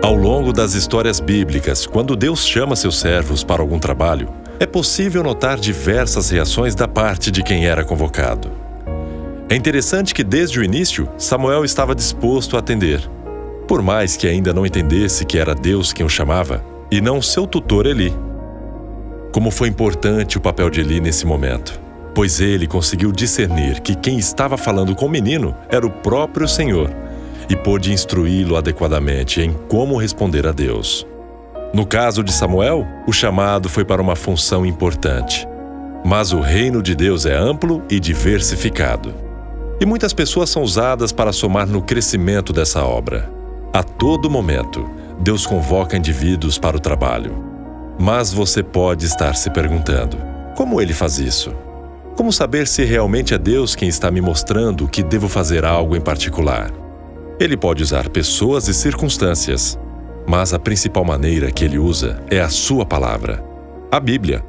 Ao longo das histórias bíblicas, quando Deus chama seus servos para algum trabalho, é possível notar diversas reações da parte de quem era convocado. É interessante que desde o início, Samuel estava disposto a atender. Por mais que ainda não entendesse que era Deus quem o chamava, e não seu tutor Eli. Como foi importante o papel de Eli nesse momento, pois ele conseguiu discernir que quem estava falando com o menino era o próprio Senhor e pôde instruí-lo adequadamente em como responder a Deus. No caso de Samuel, o chamado foi para uma função importante. Mas o reino de Deus é amplo e diversificado. E muitas pessoas são usadas para somar no crescimento dessa obra. A todo momento, Deus convoca indivíduos para o trabalho. Mas você pode estar se perguntando: como ele faz isso? Como saber se realmente é Deus quem está me mostrando que devo fazer algo em particular? Ele pode usar pessoas e circunstâncias, mas a principal maneira que ele usa é a sua palavra, a Bíblia.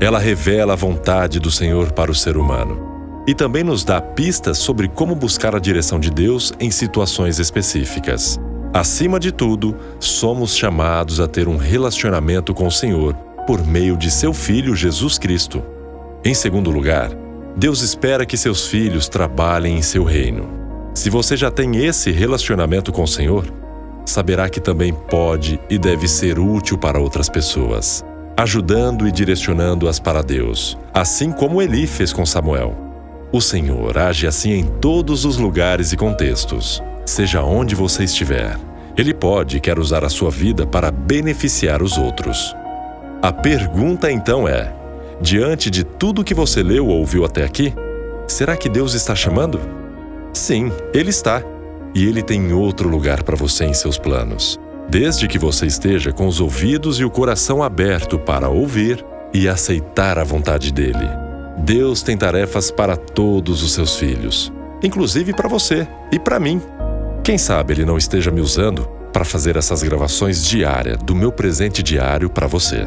Ela revela a vontade do Senhor para o ser humano e também nos dá pistas sobre como buscar a direção de Deus em situações específicas. Acima de tudo, somos chamados a ter um relacionamento com o Senhor por meio de seu Filho Jesus Cristo. Em segundo lugar, Deus espera que seus filhos trabalhem em seu reino. Se você já tem esse relacionamento com o Senhor, saberá que também pode e deve ser útil para outras pessoas, ajudando e direcionando-as para Deus, assim como Eli fez com Samuel. O Senhor age assim em todos os lugares e contextos, seja onde você estiver. Ele pode e quer usar a sua vida para beneficiar os outros. A pergunta então é: diante de tudo que você leu ou ouviu até aqui, será que Deus está chamando? Sim, ele está. E ele tem outro lugar para você em seus planos. Desde que você esteja com os ouvidos e o coração aberto para ouvir e aceitar a vontade dele. Deus tem tarefas para todos os seus filhos, inclusive para você e para mim. Quem sabe ele não esteja me usando para fazer essas gravações diárias do meu presente diário para você.